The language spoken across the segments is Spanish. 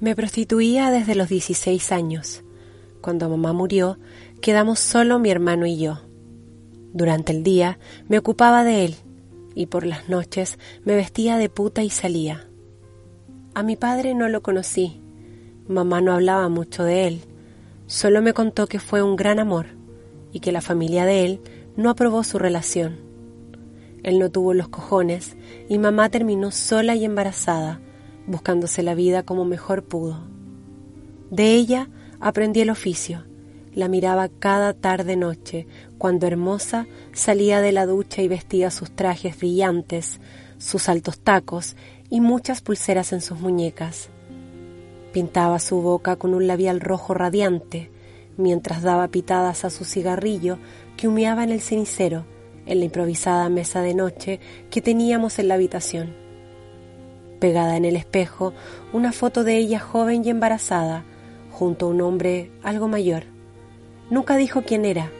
Me prostituía desde los 16 años. Cuando mamá murió, quedamos solo mi hermano y yo. Durante el día me ocupaba de él y por las noches me vestía de puta y salía. A mi padre no lo conocí. Mamá no hablaba mucho de él. Solo me contó que fue un gran amor y que la familia de él no aprobó su relación. Él no tuvo los cojones y mamá terminó sola y embarazada, buscándose la vida como mejor pudo. De ella aprendí el oficio. La miraba cada tarde noche, cuando hermosa salía de la ducha y vestía sus trajes brillantes, sus altos tacos y muchas pulseras en sus muñecas. Pintaba su boca con un labial rojo radiante, mientras daba pitadas a su cigarrillo que humeaba en el cenicero, en la improvisada mesa de noche que teníamos en la habitación. Pegada en el espejo, una foto de ella joven y embarazada, junto a un hombre algo mayor. Nunca dijo quién era,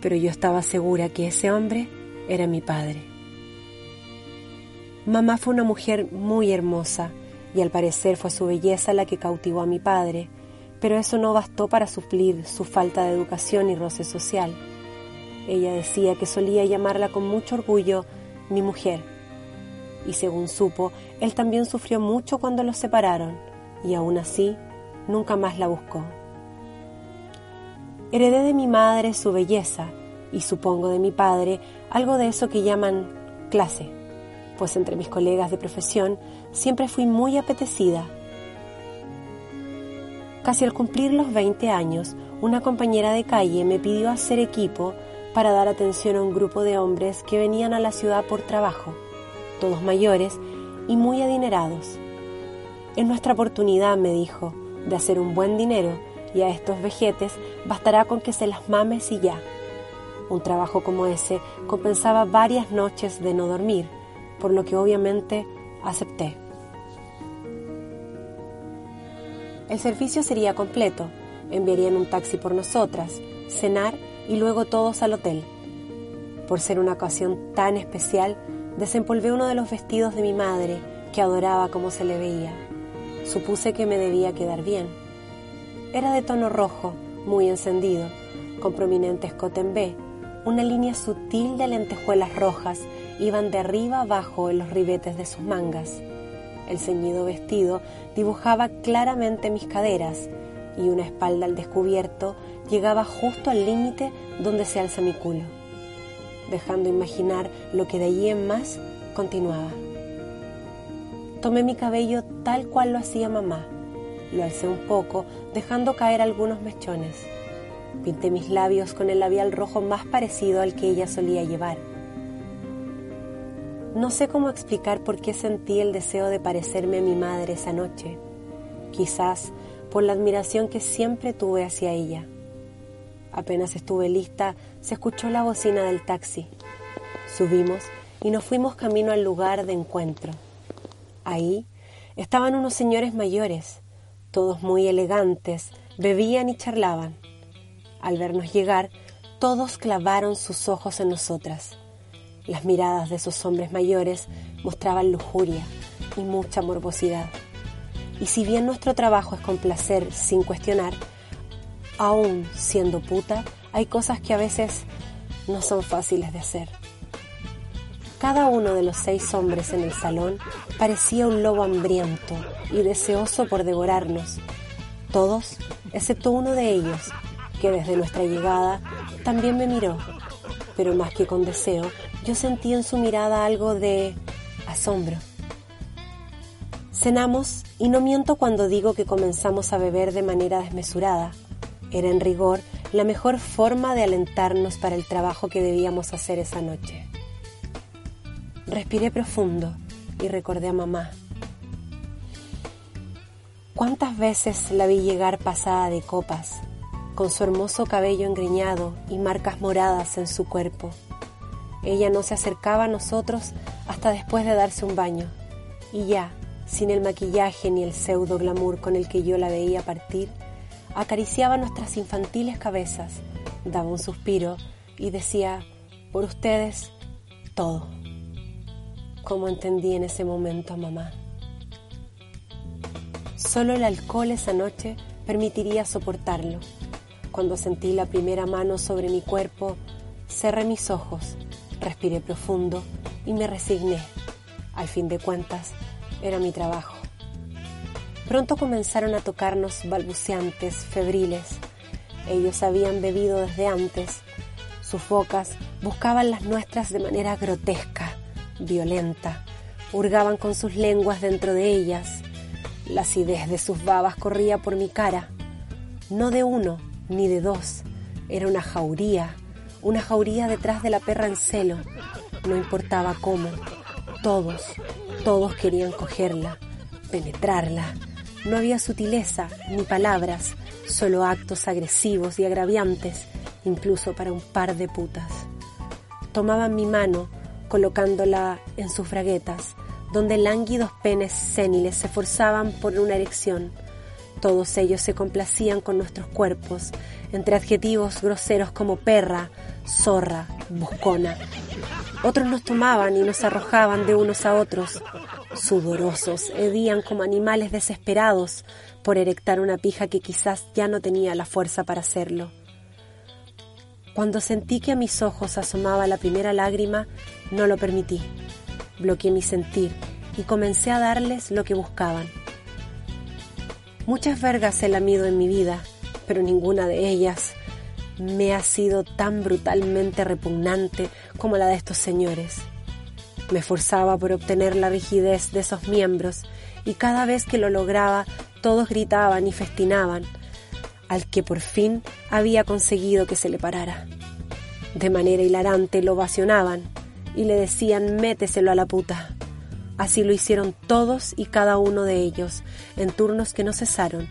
pero yo estaba segura que ese hombre era mi padre. Mamá fue una mujer muy hermosa, y al parecer fue su belleza la que cautivó a mi padre, pero eso no bastó para suplir su falta de educación y roce social. Ella decía que solía llamarla con mucho orgullo mi mujer, y según supo, él también sufrió mucho cuando los separaron, y aún así nunca más la buscó. Heredé de mi madre su belleza, y supongo de mi padre algo de eso que llaman clase, pues entre mis colegas de profesión siempre fui muy apetecida Casi al cumplir los 20 años, una compañera de calle me pidió hacer equipo para dar atención a un grupo de hombres que venían a la ciudad por trabajo, todos mayores y muy adinerados. Es nuestra oportunidad, me dijo, de hacer un buen dinero y a estos vejetes bastará con que se las mames y ya. Un trabajo como ese compensaba varias noches de no dormir, por lo que obviamente acepté. El servicio sería completo. Enviarían un taxi por nosotras, cenar y luego todos al hotel. Por ser una ocasión tan especial, desempolvé uno de los vestidos de mi madre, que adoraba como se le veía. Supuse que me debía quedar bien. Era de tono rojo, muy encendido, con prominente escote en B, una línea sutil de lentejuelas rojas iban de arriba abajo en los ribetes de sus mangas. El ceñido vestido dibujaba claramente mis caderas y una espalda al descubierto llegaba justo al límite donde se alza mi culo, dejando imaginar lo que de allí en más continuaba. Tomé mi cabello tal cual lo hacía mamá, lo alcé un poco, dejando caer algunos mechones. Pinté mis labios con el labial rojo más parecido al que ella solía llevar no sé cómo explicar por qué sentí el deseo de parecerme a mi madre esa noche. Quizás por la admiración que siempre tuve hacia ella. Apenas estuve lista, se escuchó la bocina del taxi. Subimos y nos fuimos camino al lugar de encuentro. Ahí estaban unos señores mayores, todos muy elegantes, bebían y charlaban. Al vernos llegar, todos clavaron sus ojos en nosotras. Las miradas de esos hombres mayores mostraban lujuria y mucha morbosidad. Y si bien nuestro trabajo es complacer sin cuestionar, aún siendo puta, hay cosas que a veces no son fáciles de hacer. Cada uno de los seis hombres en el salón parecía un lobo hambriento y deseoso por devorarnos. Todos, excepto uno de ellos, que desde nuestra llegada también me miró, pero más que con deseo, yo sentí en su mirada algo de asombro. Cenamos y no miento cuando digo que comenzamos a beber de manera desmesurada. Era en rigor la mejor forma de alentarnos para el trabajo que debíamos hacer esa noche. Respiré profundo y recordé a mamá. ¿Cuántas veces la vi llegar pasada de copas, con su hermoso cabello engriñado y marcas moradas en su cuerpo? Ella no se acercaba a nosotros hasta después de darse un baño, y ya, sin el maquillaje ni el pseudo glamour con el que yo la veía partir, acariciaba nuestras infantiles cabezas, daba un suspiro y decía, por ustedes, todo. Como entendí en ese momento a mamá. Solo el alcohol esa noche permitiría soportarlo. Cuando sentí la primera mano sobre mi cuerpo, cerré mis ojos, respiré profundo y me resigné. Al fin de cuentas, era mi trabajo. Pronto comenzaron a tocarnos balbuceantes, febriles. Ellos habían bebido desde antes. Sus bocas buscaban las nuestras de manera grotesca, violenta. Hurgaban con sus lenguas dentro de ellas. La acidez de sus babas corría por mi cara. No de uno, ni de dos. Era una jauría, una jauría detrás de la perra en celo. No importaba cómo. Todos, todos querían cogerla, penetrarla. No había sutileza ni palabras, solo actos agresivos y agraviantes, incluso para un par de putas. Tomaban mi mano, colocándola en sus braguetas, donde lánguidos penes séniles se forzaban por una erección. Todos ellos se complacían con nuestros cuerpos, entre adjetivos groseros como perra, zorra, buscona. Otros nos tomaban y nos arrojaban de unos a otros. Sudorosos, hedían como animales desesperados por erectar una pija que quizás ya no tenía la fuerza para hacerlo. Cuando sentí que a mis ojos asomaba la primera lágrima, no lo permití. Bloqueé mi sentir y comencé a darles lo que buscaban. Muchas vergas he lamido en mi vida, pero ninguna de ellas me ha sido tan brutalmente repugnante como la de estos señores. Me esforzaba por obtener la rigidez de esos miembros y cada vez que lo lograba todos gritaban y festinaban al que por fin había conseguido que se le parara. De manera hilarante lo ovacionaban y le decían méteselo a la puta. Así lo hicieron todos y cada uno de ellos, en turnos que no cesaron.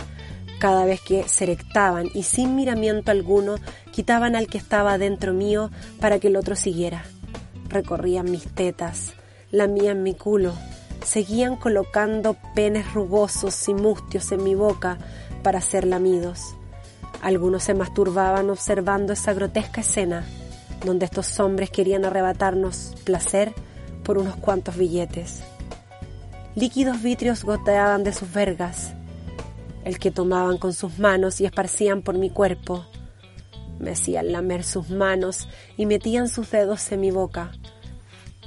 Cada vez que se erectaban y sin miramiento alguno, quitaban al que estaba dentro mío para que el otro siguiera. Recorrían mis tetas, lamían mi culo, seguían colocando penes rugosos y mustios en mi boca para ser lamidos. Algunos se masturbaban observando esa grotesca escena, donde estos hombres querían arrebatarnos placer por unos cuantos billetes. Líquidos vitrios goteaban de sus vergas, el que tomaban con sus manos y esparcían por mi cuerpo. Me hacían lamer sus manos y metían sus dedos en mi boca,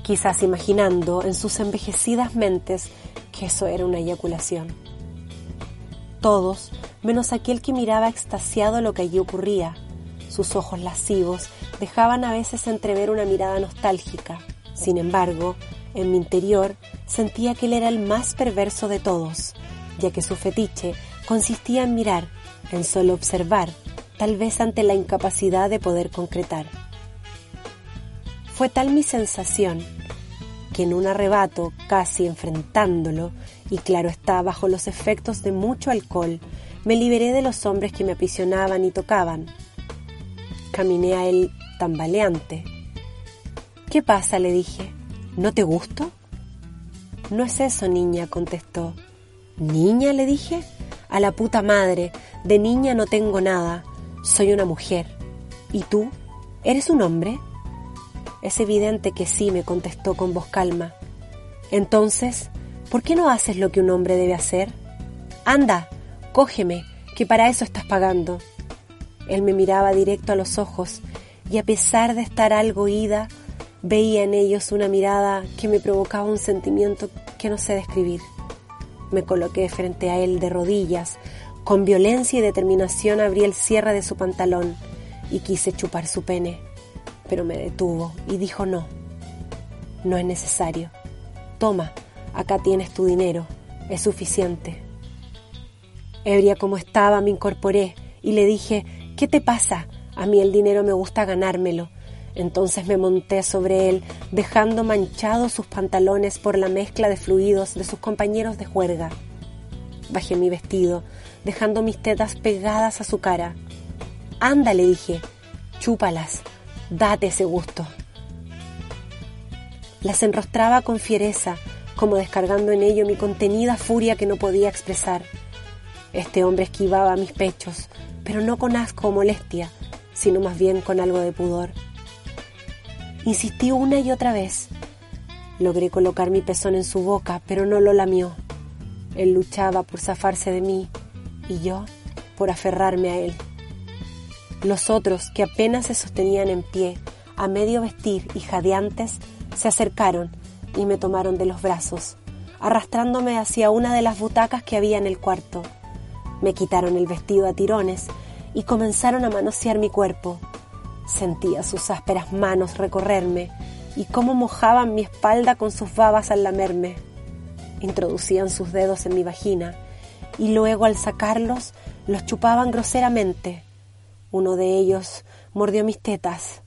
quizás imaginando en sus envejecidas mentes que eso era una eyaculación. Todos menos aquel que miraba extasiado lo que allí ocurría. Sus ojos lascivos dejaban a veces entrever una mirada nostálgica. Sin embargo, en mi interior sentía que él era el más perverso de todos, ya que su fetiche consistía en mirar, en solo observar, tal vez ante la incapacidad de poder concretar. Fue tal mi sensación que en un arrebato, casi enfrentándolo, y claro está, bajo los efectos de mucho alcohol, me liberé de los hombres que me aprisionaban y tocaban. Caminé a él tambaleante. ¿Qué pasa? le dije. ¿No te gusto? No es eso, niña, contestó. ¿Niña? le dije. A la puta madre, de niña no tengo nada. Soy una mujer. ¿Y tú? ¿Eres un hombre? Es evidente que sí, me contestó con voz calma. Entonces, ¿por qué no haces lo que un hombre debe hacer? Anda, Cógeme, que para eso estás pagando. Él me miraba directo a los ojos y a pesar de estar algo ida, veía en ellos una mirada que me provocaba un sentimiento que no sé describir. Me coloqué frente a él de rodillas, con violencia y determinación abrí el cierre de su pantalón y quise chupar su pene, pero me detuvo y dijo no, no es necesario. Toma, acá tienes tu dinero, es suficiente. Ebria como estaba, me incorporé y le dije, ¿qué te pasa? A mí el dinero me gusta ganármelo. Entonces me monté sobre él, dejando manchados sus pantalones por la mezcla de fluidos de sus compañeros de juerga. Bajé mi vestido, dejando mis tetas pegadas a su cara. Anda, le dije, chúpalas, date ese gusto. Las enrostraba con fiereza, como descargando en ello mi contenida furia que no podía expresar. Este hombre esquivaba mis pechos, pero no con asco o molestia, sino más bien con algo de pudor. Insistí una y otra vez. Logré colocar mi pezón en su boca, pero no lo lamió. Él luchaba por zafarse de mí y yo por aferrarme a él. Los otros, que apenas se sostenían en pie, a medio vestir y jadeantes, se acercaron y me tomaron de los brazos, arrastrándome hacia una de las butacas que había en el cuarto. Me quitaron el vestido a tirones y comenzaron a manosear mi cuerpo. Sentía sus ásperas manos recorrerme y cómo mojaban mi espalda con sus babas al lamerme. Introducían sus dedos en mi vagina y luego al sacarlos los chupaban groseramente. Uno de ellos mordió mis tetas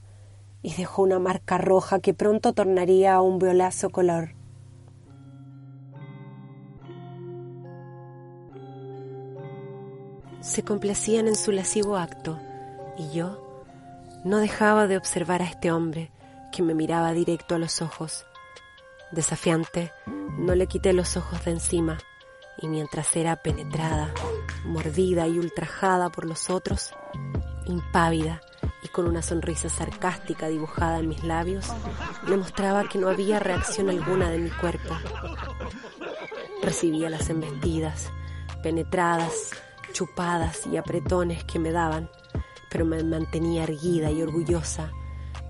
y dejó una marca roja que pronto tornaría a un violáceo color. Se complacían en su lascivo acto y yo no dejaba de observar a este hombre que me miraba directo a los ojos. Desafiante, no le quité los ojos de encima y mientras era penetrada, mordida y ultrajada por los otros, impávida y con una sonrisa sarcástica dibujada en mis labios, le mostraba que no había reacción alguna de mi cuerpo. Recibía las embestidas, penetradas, chupadas y apretones que me daban, pero me mantenía erguida y orgullosa,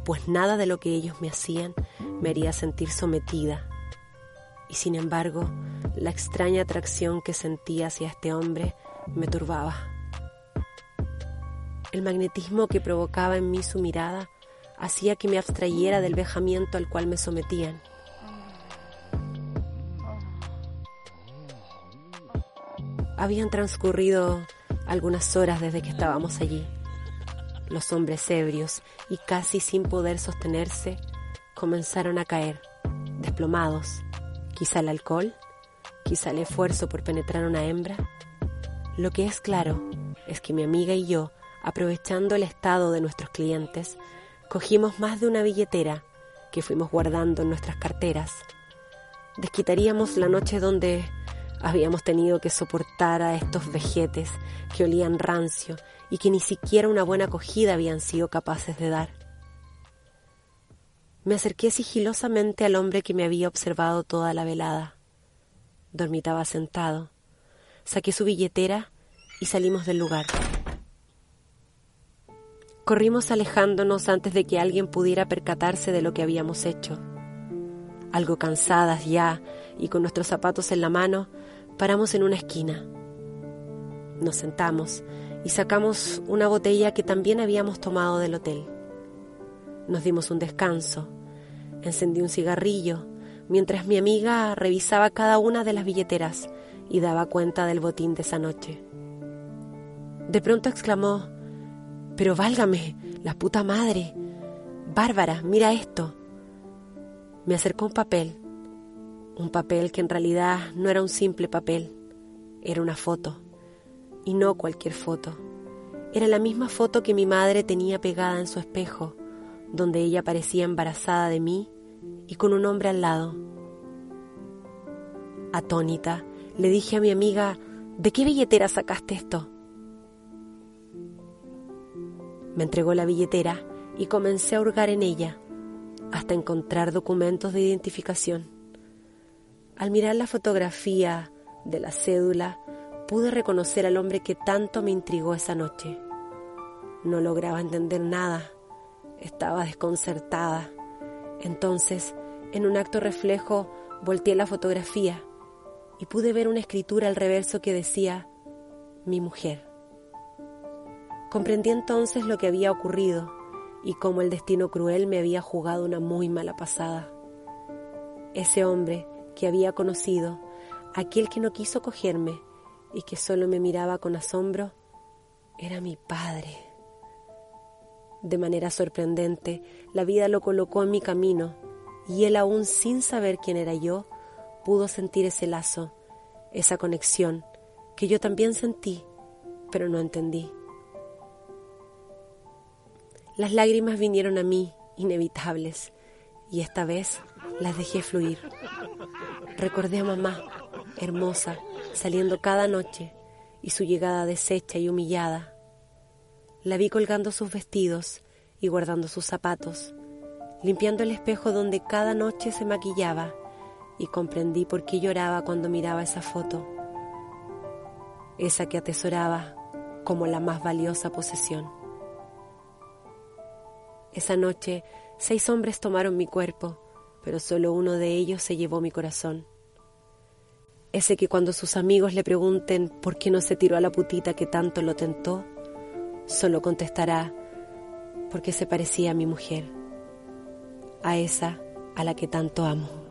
pues nada de lo que ellos me hacían me haría sentir sometida. Y sin embargo, la extraña atracción que sentía hacia este hombre me turbaba. El magnetismo que provocaba en mí su mirada hacía que me abstrayera del vejamiento al cual me sometían. Habían transcurrido algunas horas desde que estábamos allí. Los hombres ebrios y casi sin poder sostenerse comenzaron a caer, desplomados. Quizá el alcohol, quizá el esfuerzo por penetrar una hembra. Lo que es claro es que mi amiga y yo, aprovechando el estado de nuestros clientes, cogimos más de una billetera que fuimos guardando en nuestras carteras. Desquitaríamos la noche donde habíamos tenido que soportar a estos vejetes que olían rancio y que ni siquiera una buena acogida habían sido capaces de dar. Me acerqué sigilosamente al hombre que me había observado toda la velada. Dormitaba sentado. Saqué su billetera y salimos del lugar. Corrimos alejándonos antes de que alguien pudiera percatarse de lo que habíamos hecho. Algo cansadas ya y con nuestros zapatos en la mano, paramos en una esquina. Nos sentamos y sacamos una botella que también habíamos tomado del hotel. Nos dimos un descanso. Encendí un cigarrillo mientras mi amiga revisaba cada una de las billeteras y daba cuenta del botín de esa noche. De pronto exclamó, Pero válgame, la puta madre. Bárbara, mira esto. Me acercó un papel un papel que en realidad no era un simple papel, era una foto. Y no cualquier foto. Era la misma foto que mi madre tenía pegada en su espejo, donde ella parecía embarazada de mí y con un hombre al lado. Atónita, le dije a mi amiga, ¿de qué billetera sacaste esto? Me entregó la billetera y comencé a hurgar en ella hasta encontrar documentos de identificación. Al mirar la fotografía de la cédula, pude reconocer al hombre que tanto me intrigó esa noche. No lograba entender nada, estaba desconcertada. Entonces, en un acto reflejo, volteé la fotografía y pude ver una escritura al reverso que decía, mi mujer. Comprendí entonces lo que había ocurrido y cómo el destino cruel me había jugado una muy mala pasada. Ese hombre que había conocido, aquel que no quiso cogerme y que solo me miraba con asombro, era mi padre. De manera sorprendente, la vida lo colocó en mi camino y él aún sin saber quién era yo, pudo sentir ese lazo, esa conexión que yo también sentí, pero no entendí. Las lágrimas vinieron a mí, inevitables, y esta vez las dejé fluir. Recordé a mamá, hermosa, saliendo cada noche, y su llegada deshecha y humillada. La vi colgando sus vestidos y guardando sus zapatos, limpiando el espejo donde cada noche se maquillaba, y comprendí por qué lloraba cuando miraba esa foto. esa que atesoraba como la más valiosa posesión. Esa noche seis hombres tomaron mi cuerpo, pero solo uno de ellos se llevó mi corazón. Ese que cuando sus amigos le pregunten por qué no se tiró a la putita que tanto lo tentó, solo contestará porque se parecía a mi mujer, a esa a la que tanto amo.